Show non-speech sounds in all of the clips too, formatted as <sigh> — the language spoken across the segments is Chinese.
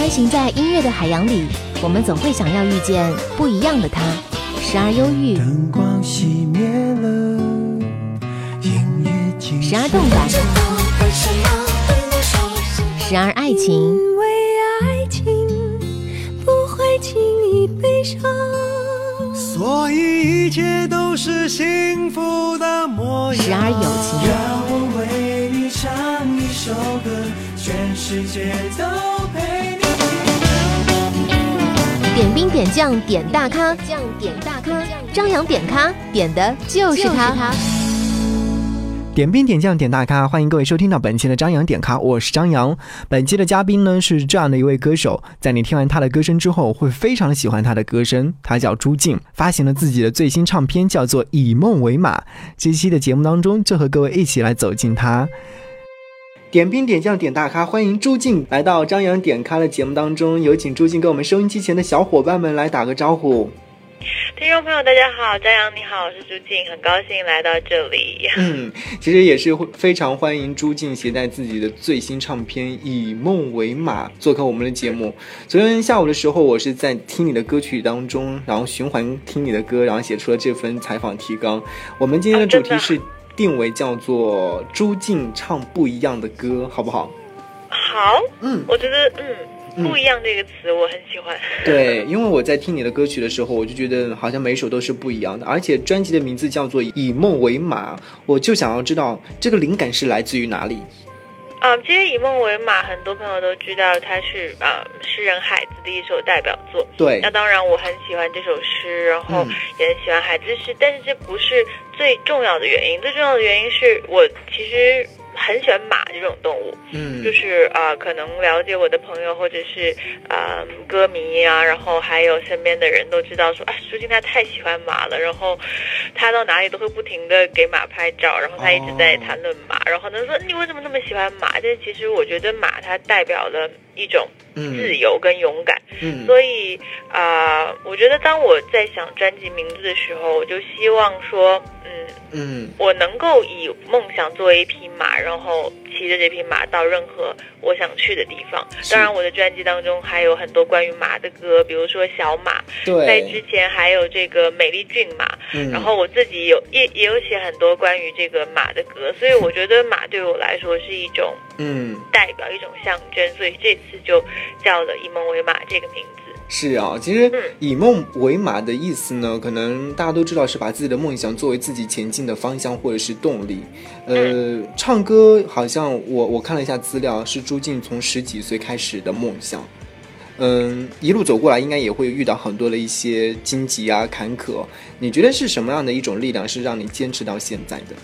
穿行在音乐的海洋里，我们总会想要遇见不一样的他，时而忧郁，灯光熄灭了，音乐静时而动感，时而爱情，因为爱情不会轻易悲伤。所以一切都是幸福的模样。时而友情，让我为你唱一首歌，全世界都陪你。点兵点将点大咖，将点大咖，张扬点咖点的就是他。点兵点将点大咖，欢迎各位收听到本期的张扬点咖，我是张扬。本期的嘉宾呢是这样的一位歌手，在你听完他的歌声之后，会非常的喜欢他的歌声。他叫朱静，发行了自己的最新唱片，叫做《以梦为马》。这期的节目当中，就和各位一起来走进他。点兵点将点大咖，欢迎朱静来到张扬点咖的节目当中，有请朱静跟我们收音机前的小伙伴们来打个招呼。听众朋友，大家好，张扬你好，我是朱静，很高兴来到这里。嗯，其实也是非常欢迎朱静携带自己的最新唱片《以梦为马》做客我们的节目。昨天下午的时候，我是在听你的歌曲当中，然后循环听你的歌，然后写出了这份采访提纲。我们今天的主题是定为叫做“朱静唱不一样的歌”，好不好？好，嗯，我觉得嗯，不一样这个词我很喜欢。对，因为我在听你的歌曲的时候，我就觉得好像每一首都是不一样的，而且专辑的名字叫做《以梦为马》，我就想要知道这个灵感是来自于哪里。啊、其实《以梦为马》，很多朋友都知道它是啊、诗人海子的一首代表作。对那，当然，我很喜欢这首诗，然后嗯也很喜欢海子诗，但是这不是最重要的原因。最重要的原因是我其实很喜欢马这种动物。嗯，就是呃，可能了解我的朋友或者是呃歌迷啊，然后还有身边的人都知道说啊，舒静她太喜欢马了，然后她到哪里都会不停的给马拍照，然后她一直在哦谈论马，然后呢说你为什么那么喜欢马？但其实我觉得马它代表了一种嗯。自由跟勇敢，嗯，所以啊、呃我觉得当我在想专辑名字的时候，我就希望说，嗯。嗯。我能够以梦想作为一匹马，然后骑着这匹马到任何我想去的地方。当然，我的专辑当中还有很多关于马的歌，比如说《小马》，在之，前还有这个《美丽骏马》，嗯然后我自己有也也有写很多关于这个马的歌，所以我觉得马对我来说是一种嗯代表，一种象征，所以这次就叫了“以梦为马”这个名字。是啊，其实以梦为马的意思呢，可能大家都知道是把自己的梦想作为自己前进的方向或者是动力。呃，唱歌好像我我看了一下资料，是朱静从十几岁开始的梦想。嗯，一路走过来，应该也会遇到很多的一些荆棘啊、坎坷。你觉得是什么样的一种力量，是让你坚持到现在的？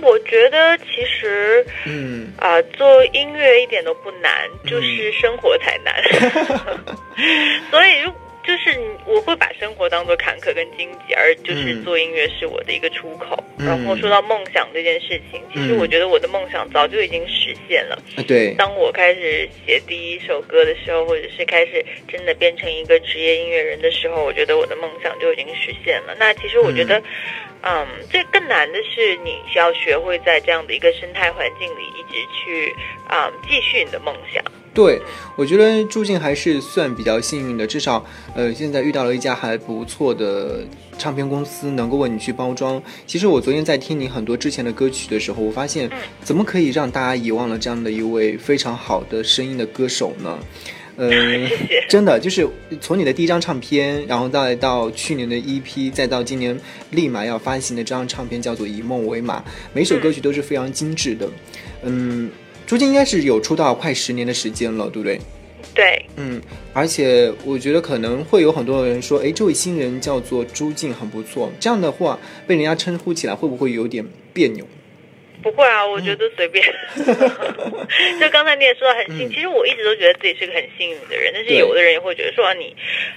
嗯，我觉得其实。嗯啊、做音乐一点都不难，就是生活才难。<laughs> <laughs> 所以，如就是我会把生活当做坎坷跟荆棘，而就是嗯做音乐是我的一个出口。嗯然后说到梦想这件事情，其实嗯我觉得我的梦想早就已经实现了。啊，对，当我开始写第一首歌的时候，或者是开始真的变成一个职业音乐人的时候，我觉得我的梦想就已经实现了。那其实我觉得，嗯，最更难的是你需要学会在这样的一个生态环境里一直去啊、继续你的梦想。对，我觉得住进还是算比较幸运的，至少呃现在遇到了一家还不错的唱片公司，能够为你去包装。其实我昨天在听你很多之前的歌曲的时候，我发现怎么可以让大家遗忘了这样的一位非常好的声音的歌手呢？嗯、<laughs> 真的就是从你的第一张唱片，然后再到去年的 EP，再到今年立马要发行的这张唱片，叫做《以梦为马》，每首歌曲都是非常精致的。嗯，朱静应该是有出道快十年的时间了，对不对？对，嗯，而且我觉得可能会有很多人说，哎，这位新人叫做朱静，很不错。这样的话，被人家称呼起来，会不会有点别扭？不会啊，我觉得随便。<laughs> 就刚才你也说到很幸，嗯。其实我一直都觉得自己是个很幸运的人，但是有的人也会觉得说啊，你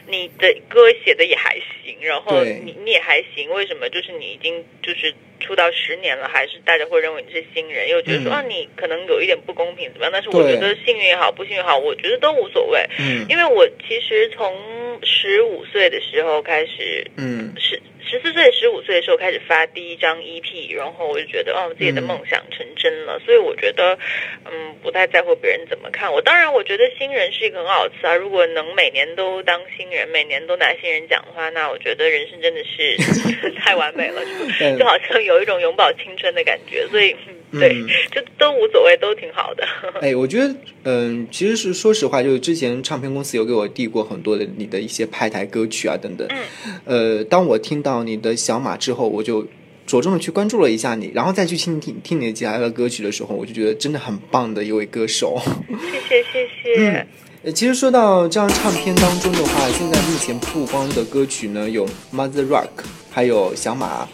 你的歌写的也还行，然后你你也还行，为什么？就是你已经就是出道十年了，还是大家会认为你是新人，又觉得说、嗯。啊你可能有一点不公平怎么？样？但是我觉得幸运也好，不幸运也好，我觉得都无所谓，嗯。因为我其实从十五岁的时候开始嗯。十十四岁、十五岁的时候开始发第一张 EP，然后我就觉得哦，自己的梦想成真了。所以我觉得，嗯，不太在乎别人怎么看我。当然，我觉得新人是一个很好词啊。如果能每年都当新人，每年都拿新人奖的话，那我觉得人生真的是 <laughs> 太完美了，就 <laughs> 就好像有一种永葆青春的感觉。所以，对，就都无所谓，都挺好的。<laughs> 哎，我觉得，嗯，其实是说实话，就是之前唱片公司有给我递过很多的你的一些派台歌曲啊等等。嗯。呃，当我听到你的小马之后，我就着重的去关注了一下你，然后再去听听听你的其他的歌曲的时候，我就觉得真的很棒的一位歌手。<laughs> 谢谢谢谢。嗯，其实说到这张唱片当中的话，现在目前曝光的歌曲呢有《Mother Rock》，还有小马。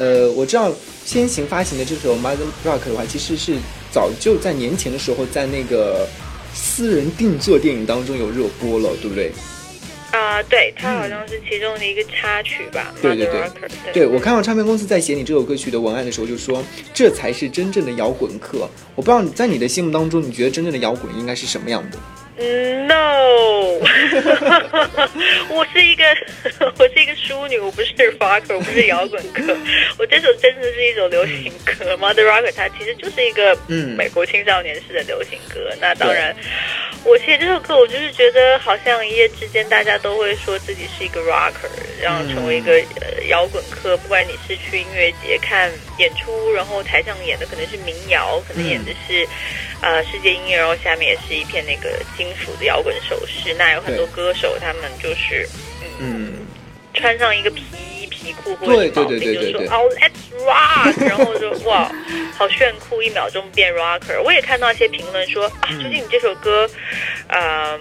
呃，我知道先行发行的这首《Mother Rock》的话，其实是早就在年前的时候，在那个私人定做电影当中有热播了，对不对？啊，对，它好像是其中的一个插曲吧。对对对，对我看到唱片公司在写你这首歌曲的文案的时候，就说这才是真正的摇滚课。我不知道你在你的心目当中，你觉得真正的摇滚应该是什么样的？嗯，No，<laughs> 我是一个 <laughs> 我是一个淑女，我不是 rocker，我不是摇滚歌。<laughs> 我这首真的是一首流行歌，Mother Rocker，它其实就是一个嗯美国青少年式的流行歌。那当然，我写这首歌，我就是觉得好像一夜之间大家都会说自己是一个 rocker，然后成为一个呃摇滚客。不管你是去音乐节看演出，然后台上演的可能是民谣，可能演的是呃世界音乐，然后下面也是一片那个金。属的摇滚手势，那有很多歌手，他们就是嗯，穿上一个皮衣皮裤或者毛巾，就说哦，Let's rock，<laughs> 然后就哇，好炫酷，一秒钟变 rocker。我也看到一些评论说啊，最近你这首歌，嗯。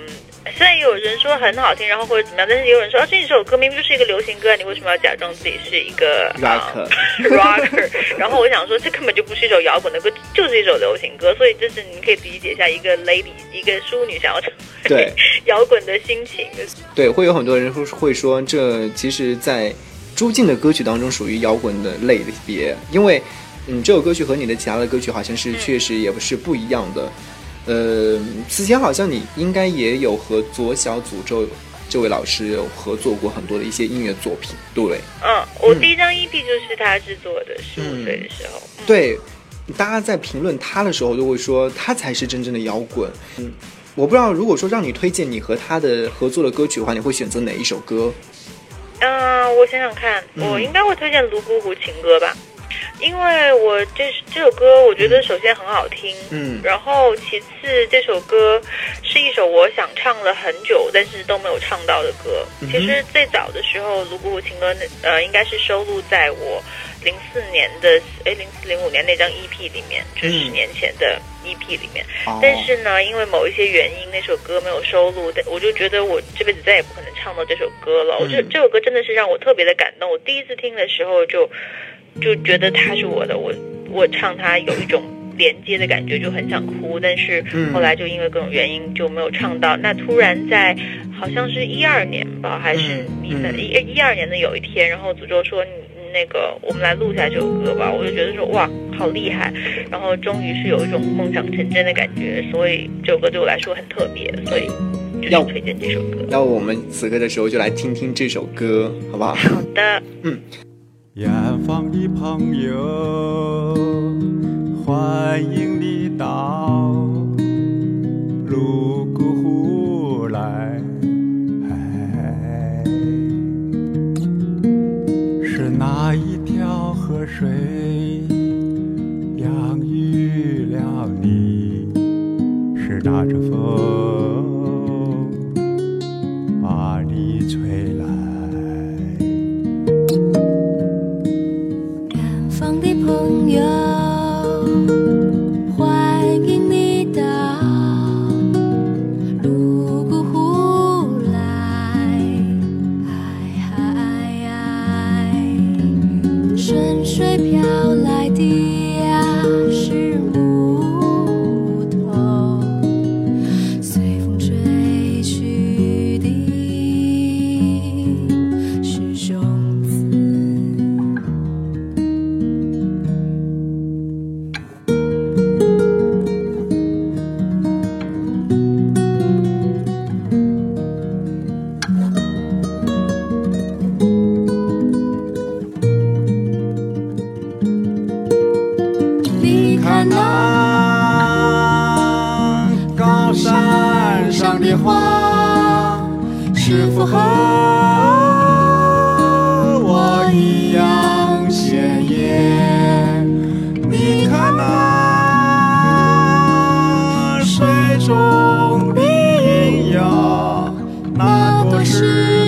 虽然有人说很好听，然后或者怎么样，但是也有人说啊，这一首歌明明就是一个流行歌，你为什么要假装自己是一个 rocker？rocker？<laughs> 然后我想说，这根本就不是一首摇滚的歌，就是一首流行歌。所以这是你可以理解一下一个 lady，一个淑女想要 <laughs> 成为摇滚的心情。对，会有很多人会会说，这其实，在朱静的歌曲当中属于摇滚的类别，因为嗯，这首歌曲和你的其他的歌曲好像是确实也不是不一样的。呃，此前好像你应该也有和左小诅咒这位老师有合作过很多的一些音乐作品，对不对？嗯，我第一张 EP 就是他制作的，十五岁的时候。对，大家在评论他的时候都会说他才是真正的摇滚。嗯，我不知道如果说让你推荐你和他的合作的歌曲的话，你会选择哪一首歌？嗯，我想想看，我应该会推荐《泸沽湖情歌》吧。因为我这这首歌，我觉得首先很好听，嗯，然后其次这首歌是一首我想唱了很久，但是都没有唱到的歌。其实最早的时候，《泸沽湖情歌》那呃，应该是收录在我零四年的哎零四零五年那张 EP 里面，就十年前的 EP 里面。但是呢，因为某一些原因，那首歌没有收录，但我就觉得我这辈子再也不可能唱到这首歌了。我觉得这首歌真的是让我特别的感动。我第一次听的时候就。就觉得它是我的，我我唱它有一种连接的感觉，就很想哭。但是后来就因为各种原因就没有唱到。那突然在好像是一二年吧，还是一三一一二年的有一天，然后诅咒说你那个我们来录下这首歌吧。我就觉得说哇，好厉害！然后终于是有一种梦想成真的感觉，所以这首歌对我来说很特别，所以就推荐这首歌。那我们此刻的时候就来听听这首歌，好不好？好的，嗯。远方的朋友，欢迎你到泸沽湖来。是哪一条河水养育了你？是哪阵风啊高山上的花是否和我一样鲜艳？你看那水中的云呀那不是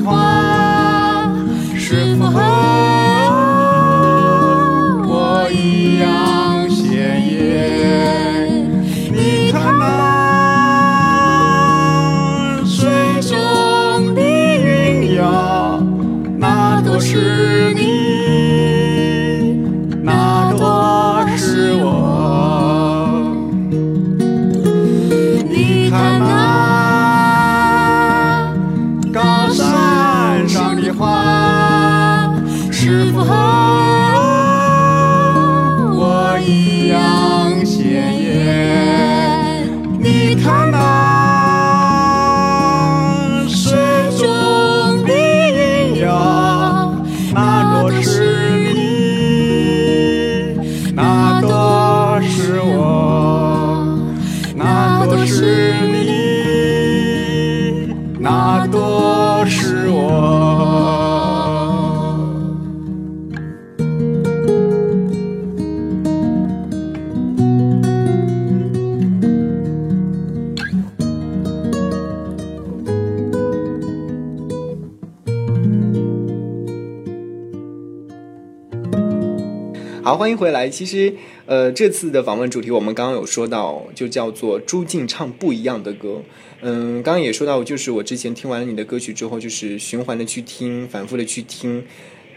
山好，欢迎回来。其实，呃，这次的访问主题我们刚刚有说到，就叫做朱静唱不一样的歌。嗯，刚刚也说到，就是我之前听完了你的歌曲之后，就是循环的去听，反复的去听。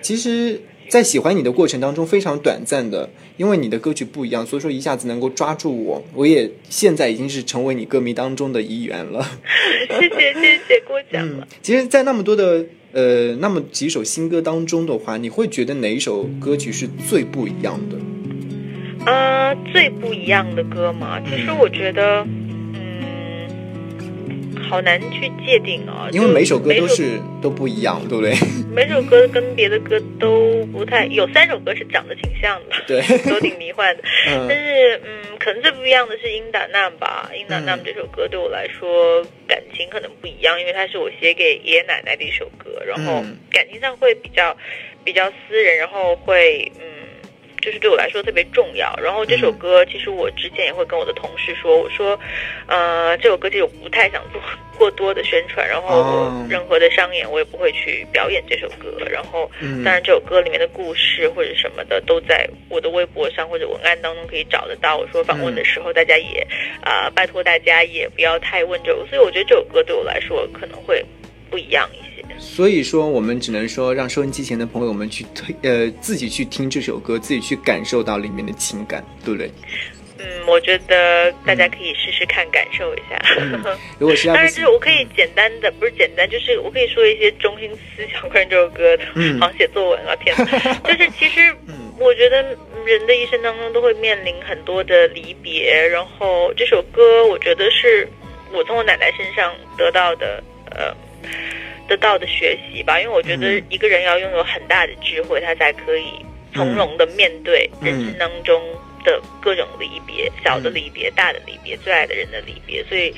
其实，在喜欢你的过程当中非常短暂的，因为你的歌曲不一样，所以说一下子能够抓住我。我也现在已经是成为你歌迷当中的一员了。<laughs> 谢谢谢谢过奖了。其实，在那么多的呃那么几首新歌当中的话，你会觉得哪一首歌曲是最不一样的？呃，最不一样的歌嘛，其实我觉得，好难去界定哦，因为每首歌都是都不一样，对不对？<laughs> 每首歌跟别的歌都不太，有三首歌是长得挺像的，对 <laughs> 都挺迷幻的。<laughs> 嗯但是，嗯，可能最不一样的是《英达纳》吧，《英达纳》嗯这首歌对我来说感情可能不一样，因为它是我写给爷爷奶奶的一首歌，然后嗯感情上会比较比较私人，然后会嗯。就是对我来说特别重要。然后这首嗯歌，其实我之前也会跟我的同事说，我说，呃，这首歌其实我不太想做过多的宣传，然后任何的商演我也不会去表演这首歌。然后，嗯当然这首歌里面的故事或者什么的都在我的微博上或者文案当中可以找得到。我说访问的时候，大家也啊、拜托大家也不要太问这首，所以我觉得这首歌对我来说可能会不一样一些。所以说，我们只能说让收音机前的朋友们去推呃自己去听这首歌，自己去感受到里面的情感，对不对？嗯，我觉得大家可以试试看，感受一下。如果实在 <laughs> 当然，就是，我可以简单的，不是简单，就是我可以说一些中心思想关于这首歌的，嗯好像写作文啊，天哪！<laughs> 就是其实我觉得人的一生当中都会面临很多的离别，然后这首歌我觉得是我从我奶奶身上得到的，呃。得到的学习吧，因为我觉得嗯一个人要拥有很大的智慧，他才可以从容的面对嗯人生当中的各种离别，小的离别、大的离别、最爱的人的离别。所以，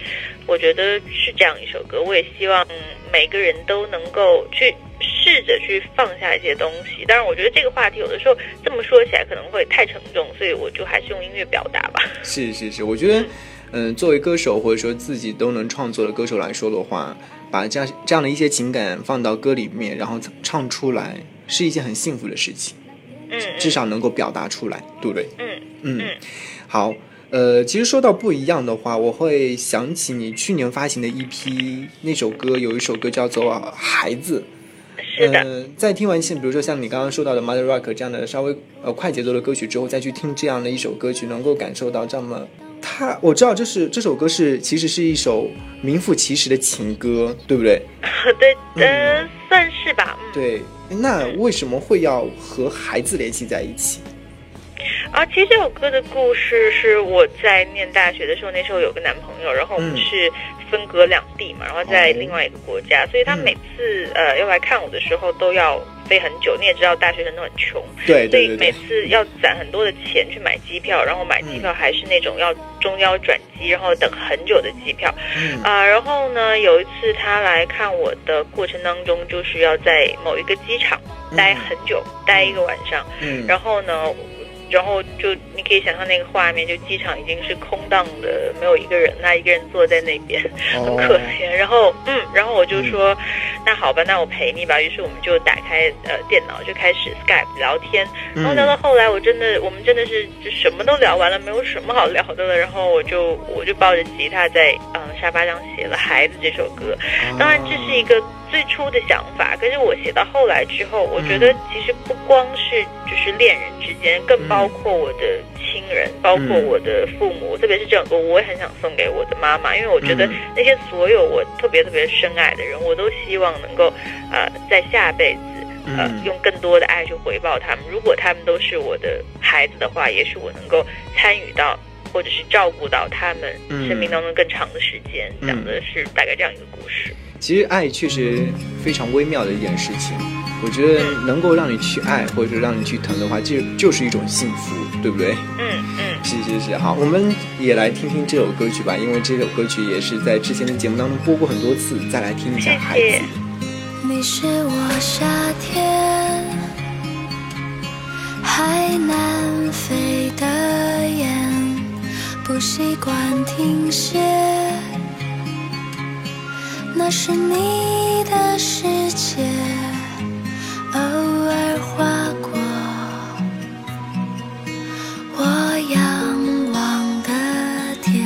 我觉得是这样一首歌。我也希望嗯每个人都能够去试着去放下一些东西。但是，我觉得这个话题有的时候这么说起来可能会太沉重，所以我就还是用音乐表达吧。是是是，我觉得，嗯、作为歌手或者说自己都能创作的歌手来说的话，把这样这样的一些情感放到歌里面，然后唱出来，是一件很幸福的事情，嗯，至少能够表达出来，对不对？嗯嗯嗯，好。呃，其实说到不一样的话，我会想起你去年发行的一批那首歌，有一首歌叫做《孩子》。是的，呃，在听完像比如说像你刚刚说到的《Mother Rock》这样的稍微呃快节奏的歌曲之后，再去听这样的一首歌曲，能够感受到这么。它我知道这是这首歌是其实是一首名副其实的情歌，对不对？<laughs> 对，呃，算是吧。嗯，对，那为什么会要和孩子联系在一起？啊，其实这首歌的故事是我在念大学的时候，那时候有个男朋友，然后我们嗯是分隔两地嘛，然后在哦另外一个国家，所以他嗯每次呃要来看我的时候都要飞很久。你也知道，大学生都很穷，所以对对对。对，每次要攒很多的钱去买机票，然后买机票还是那种要中腰转机，然后等很久的机票。嗯。啊、然后呢，有一次他来看我的过程当中，就是要在某一个机场待很久，待一个晚上。嗯，然后呢，然后就你可以想象那个画面，就机场已经是空荡的，没有一个人，那一个人坐在那边，很哦可怜。然后嗯，然后我就说，那好吧，那我陪你吧。于是我们就打开呃电脑，就开始 Skype 聊天。然后聊到后来，我真的我们真的是就什么都聊完了，没有什么好聊的了。然后我就我就抱着吉他在嗯沙发上写了《孩子》这首歌。当然，这是一个最初的想法，可是我写到后来之后，我觉得其实不光是就是恋人之间，更包括我的亲人，包括我的父母，特别是这首歌，我也很想送给我的妈妈，因为我觉得嗯那些所有我特别特别深爱的人，我都希望能够呃在下辈子。呃嗯，用更多的爱去回报他们。如果他们都是我的孩子的话，也许我能够参与到，或者是照顾到他们嗯生命当中更长的时间。嗯讲的是大概这样一个故事。其实爱确实非常微妙的一件事情。我觉得能够让你去爱，或者让你去疼的话，这就是一种幸福，对不对？嗯嗯。是是是，好，我们也来听听这首歌曲吧，因为这首歌曲也是在之前的节目当中播过很多次，再来听一下《孩子》谢谢你是我夏天海南飞的雁，不习惯停歇，那是你的世界，偶尔划过我仰望的天，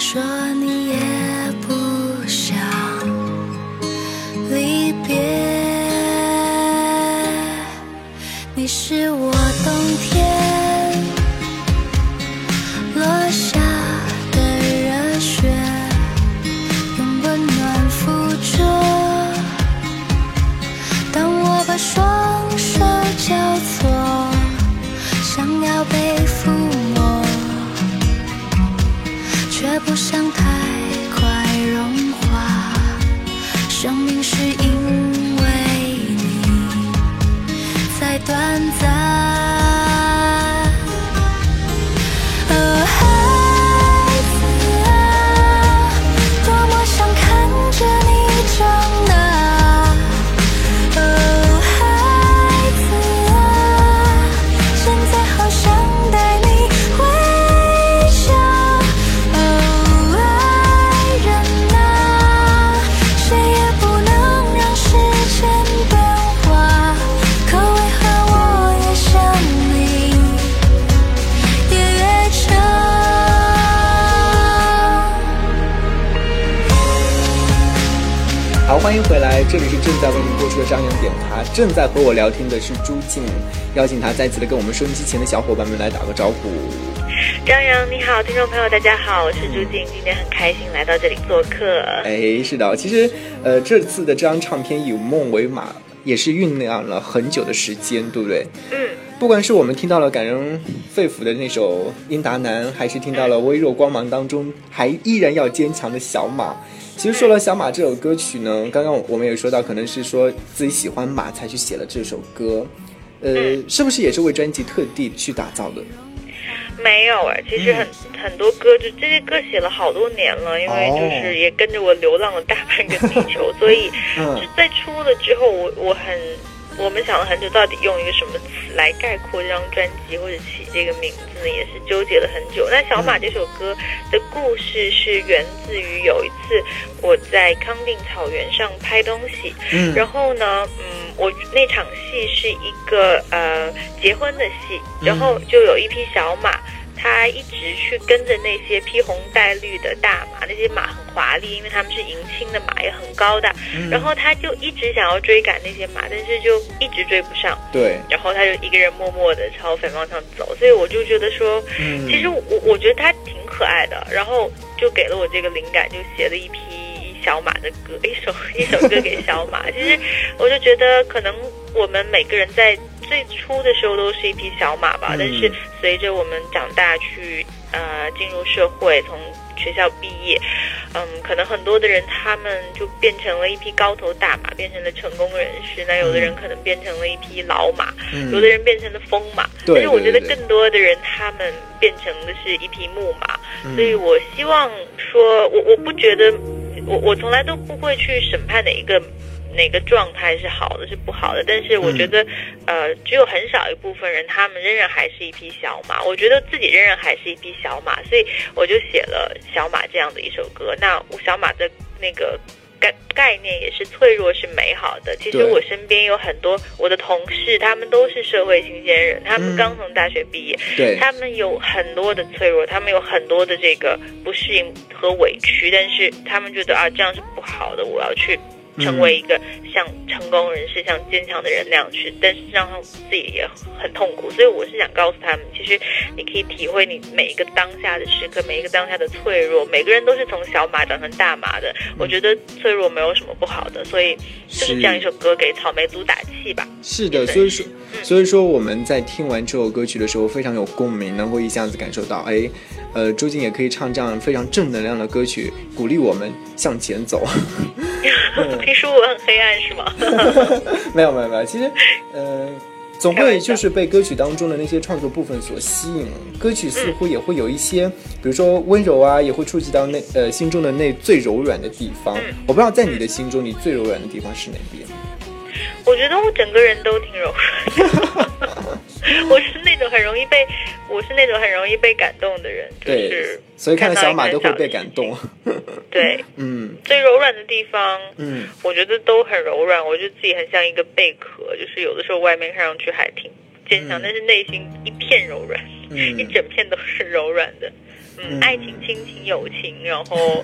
说你也不想。离别。你是我里是正在为您播出的张扬点咖，正在和我聊天的是朱静，邀请他再次的跟我们收音机前的小伙伴们来打个招呼。张扬你好，听众朋友大家好，我是朱静，今天很开心来到这里做客。哎，是的，其实呃，这次的这张唱片《以梦为马》也是酝酿了很久的时间，对不对？嗯，不管是我们听到了感人肺腑的那首《英达男》，还是听到了微弱光芒当中还依然要坚强的小马。其实说了小马这首歌曲呢，刚刚我们也说到，可能是说自己喜欢马才去写了这首歌，呃，是不是也是为专辑特地去打造的？没有哎，其实很、很多歌就这些歌写了好多年了，因为哦。就是也跟着我流浪了大半个地球，所以 <laughs> 嗯。就在出了之后，我我很我们想了很久，到底用一个什么词来概括这张专辑或者起这个名字呢？也是纠结了很久。那小马这首歌的故事是源自于有一次我在康定草原上拍东西，然后呢，嗯，我那场戏是一个呃结婚的戏，然后就有一匹小马。他一直去跟着那些披红戴绿的大马，那些马很华丽，因为他们是迎亲的马，也很高大。然后他就一直想要追赶那些马，但是就一直追不上。对，然后他就一个人默默的朝反方向走，所以我就觉得说，嗯其实我我觉得他挺可爱的，然后就给了我这个灵感，就写了一批小马的歌，一首一首歌给小马。<laughs> 其实我就觉得，可能我们每个人在最初的时候都是一匹小马吧，嗯但是随着我们长大去呃进入社会，从学校毕业，嗯，可能很多的人他们就变成了一匹高头大马，变成了成功人士。那有的人可能变成了一匹老马，嗯有的人变成了疯马。对但是我觉得更多的人他们变成的是一匹木马。嗯所以我希望说，我我不觉得，我我从来都不会去审判哪一个。哪个状态是好的，是不好的？但是我觉得，呃，只有很少一部分人，他们仍然还是一匹小马。我觉得自己仍然还是一匹小马，所以我就写了《小马》这样的一首歌。那我小马的那个概概念也是脆弱，是美好的。其实我身边有很多我的同事，他们都是社会新鲜人，他嗯们刚从大学毕业，对，他们有很多的脆弱，他们有很多的这个不适应和委屈，但是他们觉得啊，这样是不好的，我要去成为一个像成功人士、像坚强的人那样去，但是让他自己也很痛苦。所以我是想告诉他们，其实你可以体会你每一个当下的时刻，每一个当下的脆弱。每个人都是从小马长成大马的，我觉得脆弱没有什么不好的，所以就是这样一首歌给草莓族打气吧。是的，所以说，所以说我们在听完这首歌曲的时候非常有共鸣，能够一下子感受到，哎，呃，周静也可以唱这样非常正能量的歌曲，鼓励我们向前走。<laughs> <laughs> <laughs> 听说我很黑暗是吗？<laughs> 没有没有没有，其实，呃，总会就是被歌曲当中的那些创作部分所吸引，歌曲似乎也会有一些，比如说温柔啊，也会触及到那呃心中的那最柔软的地方。我不知道在你的心中，你最柔软的地方是哪边？我觉得我整个人都挺柔软的，<laughs> 我是那种很容易被，我是那种很容易被感动的人，就对是，所以看到小马都会被感动。<laughs> 对，嗯最柔软的地方，嗯，我觉得都很柔软。我觉得自己很像一个贝壳，就是有的时候外面看上去还挺坚强，嗯但是内心一片柔软，嗯一整片都是柔软的。嗯，嗯爱情、亲情、友情，然后，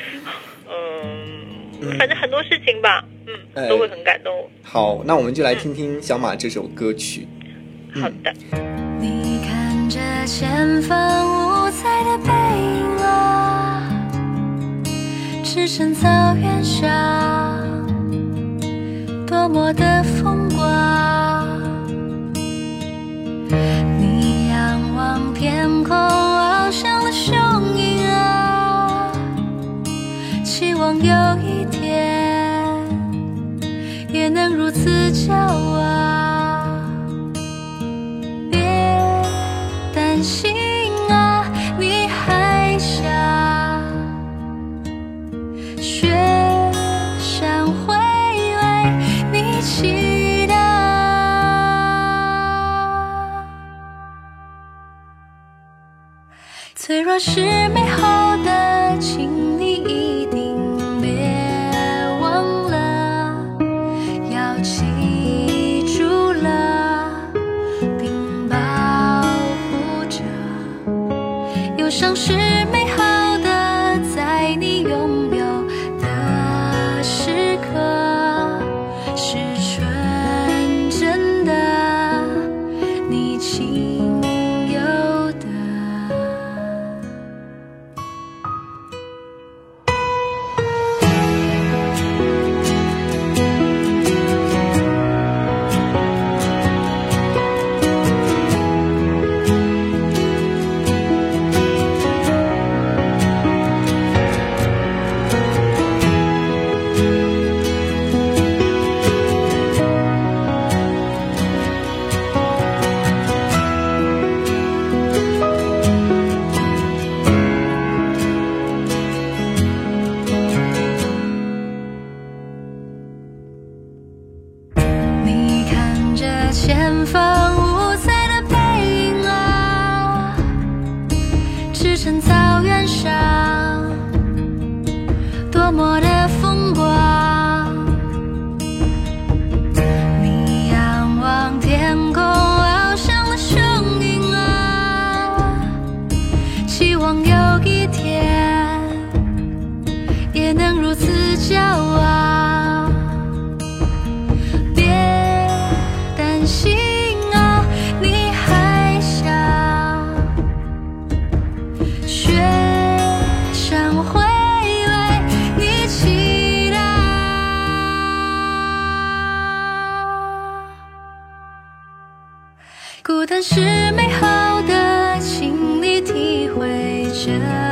<laughs> 嗯，嗯反正很多事情吧，嗯，哎都会很感动我。好，那我们就来听听小马这首歌曲。好的。你看着前方五彩的背影啊，驰骋草原上，多么的风光。你仰望天空，翱翔的雄鹰啊，期望有一天也能如此骄傲。是美好会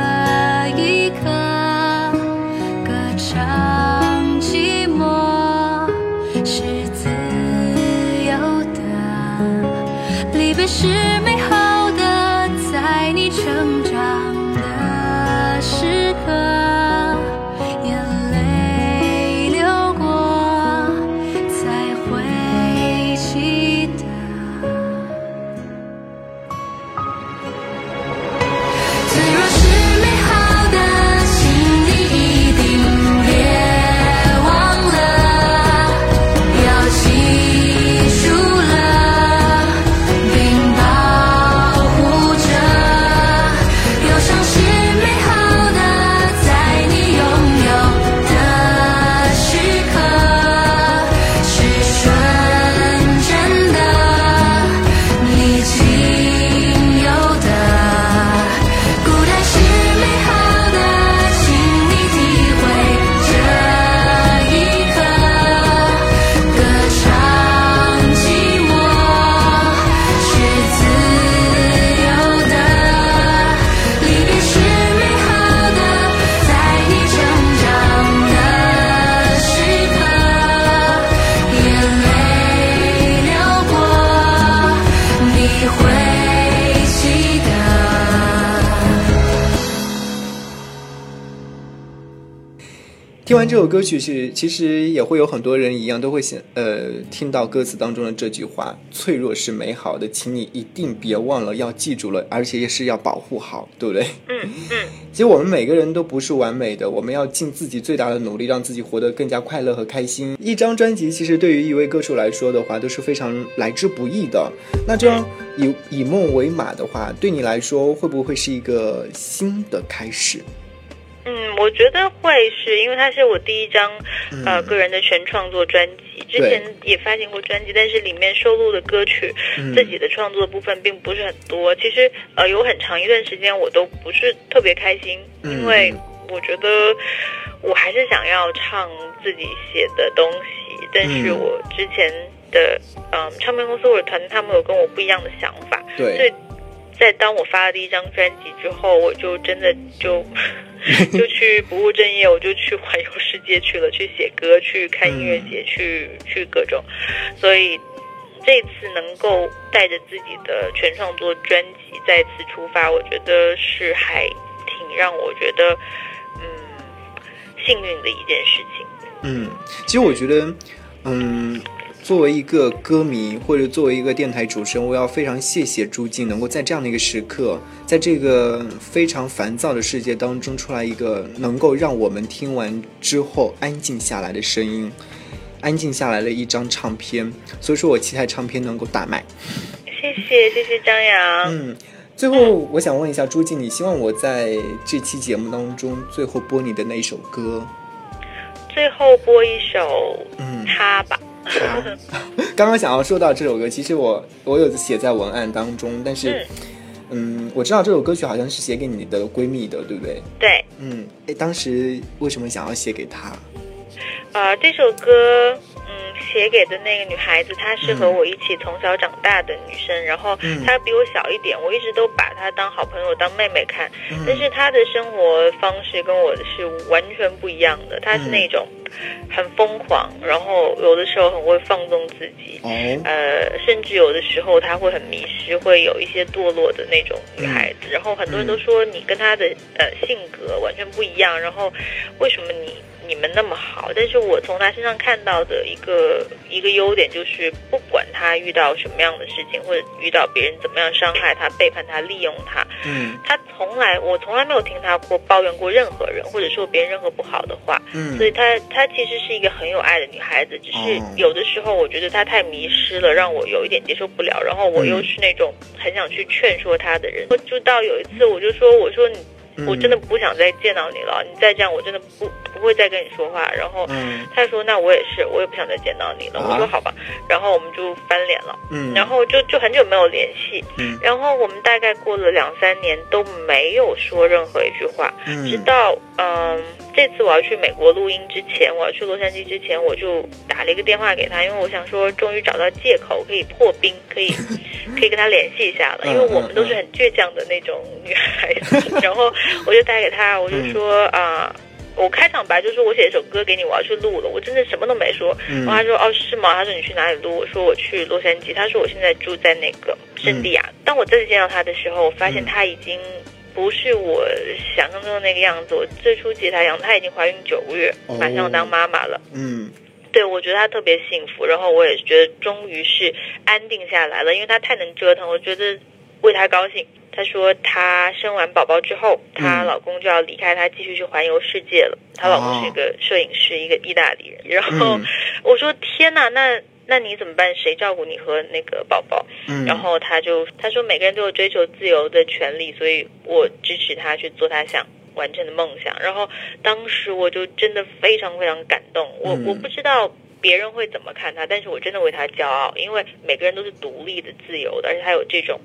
这首歌曲是，其实也会有很多人一样，都会想，呃，听到歌词当中的这句话：“脆弱是美好的，请你一定别忘了，要记住了，而且也是要保护好，对不对？”嗯嗯，其实我们每个人都不是完美的，我们要尽自己最大的努力，让自己活得更加快乐和开心。一张专辑其实对于一位歌手来说的话，都是非常来之不易的。那这样以以梦为马的话，对你来说会不会是一个新的开始？嗯，我觉得会是因为它是我第一张呃嗯个人的全创作专辑，之前也发行过专辑，但是里面收录的歌曲、嗯。自己的创作部分并不是很多。其实呃有很长一段时间我都不是特别开心，嗯因为我觉得我还是想要唱自己写的东西，但是嗯。我之前的嗯唱片公司或者团队他们有跟我不一样的想法，所对以，在当我发了第一张专辑之后，我就真的就 <laughs> 就去不务正业，我就去环游世界去了，去写歌，去看音乐节，去去各种。所以这次能够带着自己的全创作专辑再次出发，我觉得是还挺让我觉得嗯幸运的一件事情。嗯，其实我觉得，嗯，作为一个歌迷或者作为一个电台主持人，我要非常谢谢朱静能够在这样的一个时刻，在这个非常烦躁的世界当中，出来一个能够让我们听完之后安静下来的声音，安静下来的一张唱片。所以说我期待唱片能够大卖。谢谢，谢谢张扬。嗯。最后，我想问一下朱静，你希望我在这期节目当中最后播你的那一首歌？最后播一首嗯，他吧。<laughs> 刚刚想要说到这首歌，其实我我有写在文案当中，但是，嗯，我知道这首歌曲好像是写给你的闺蜜的，对不对？对，嗯，哎，当时为什么想要写给她？呃，这首歌，嗯，写给的那个女孩子，她是和嗯我一起从小长大的女生，然后嗯她比我小一点，我一直都把她当好朋友、当妹妹看。嗯但是她的生活方式跟我的是完全不一样的，她是嗯那种很疯狂，然后有的时候很会放纵自己。哦，呃，甚至有的时候她会很迷失，会有一些堕落的那种女孩子。然后很多人都说你跟她的呃性格完全不一样，然后为什么你你们那么好？但是我从他身上看到的一个一个优点就是，不管他遇到什么样的事情，或者遇到别人怎么样伤害他、背叛他、利用他，嗯他从来我从来没有听他过抱怨过任何人，或者说别人任何不好的话。嗯所以他他其实是一个很有爱的女孩子，只是哦有的时候我觉得他太迷失了，让我有一点接受不了。然后我又嗯是那种很想去劝说他的人，就到有一次我就说我说你嗯我真的不想再见到你了，你再这样我真的不不会再跟你说话。然后嗯。他说那我也是，我也不想再见到你了。啊我说好吧，然后我们就翻脸了，嗯，然后就就很久没有联系，嗯。然后我们大概过了两三年都没有说任何一句话，嗯。直到嗯这次我要去美国录音之前，我要去洛杉矶之前，我就打了一个电话给他，因为我想说终于找到借口可以破冰，可以 <laughs> 可以跟他联系一下了，因为我们都是很倔强的那种女孩子，<laughs> 然后我就打给他，我就说啊。我开场白就说我写一首歌给你，我要去录了，我真的什么都没说。嗯然后他说哦是吗？他说你去哪里录？我说我去洛杉矶。他说我现在住在那个圣地亚。当我再次见到他的时候，我发现嗯他已经不是我想象中的那个样子。我最初接他样子，她已经怀孕九个月，哦马上要当妈妈了。嗯对，我觉得她特别幸福，然后我也觉得终于是安定下来了，因为她太能折腾，我觉得为她高兴。她说她生完宝宝之后，她嗯老公就要离开她，继续去环游世界了。她老公是一个摄影师，一个意大利人。然后嗯我说天哪，那那你怎么办？谁照顾你和那个宝宝？嗯，然后他就他说每个人都有追求自由的权利，所以我支持他去做他想完成的梦想。然后当时我就真的非常非常感动，我、嗯我不知道。别人会怎么看他？但是我真的为他骄傲，因为每个人都是独立的、自由的，而且他有这种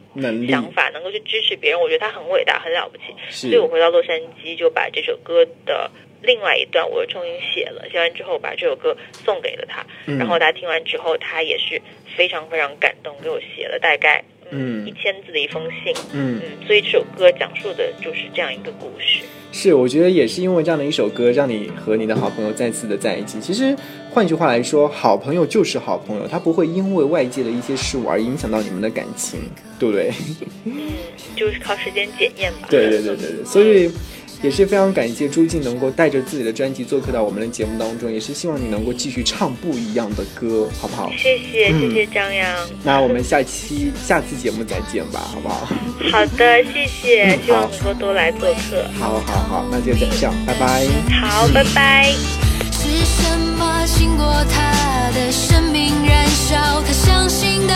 想法，能够去支持别人。我觉得他很伟大，很了不起。是所以我回到洛杉矶，就把这首歌的另外一段我又重新写了，写完之后把这首歌送给了他，嗯然后他听完之后，他也是非常非常感动，给我写了大概嗯一千字的一封信。嗯嗯，所以这首歌讲述的就是这样一个故事。是，我觉得也是因为这样的一首歌，让你和你的好朋友再次的在一起。其实换句话来说，好朋友就是好朋友，他不会因为外界的一些事物而影响到你们的感情，对不对？嗯，就是靠时间检验吧。对对对对对，所以也是非常感谢朱静能够带着自己的专辑做客到我们的节目当中，也是希望你能够继续唱不一样的歌，好不好？谢谢嗯谢谢张扬。那我们下期下次节目再见吧，好不好？好的，谢谢，嗯希望好能够多来做客。好好好，那就这样，拜拜。好，拜拜。是什么经过他的生命燃烧？他相信的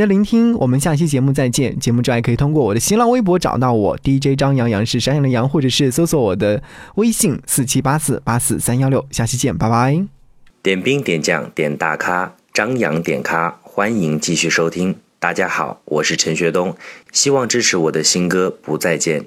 的聆听，我们下期节目再见。节目之外可以通过我的新浪微博找到我 DJ 张阳阳是山羊的羊，或者是搜索我的微信四七八四八四三幺六。下期见，拜拜。点兵点将点大咖，张扬点咖，欢迎继续收听。大家好，我是陈学冬，希望支持我的新歌《不再见》。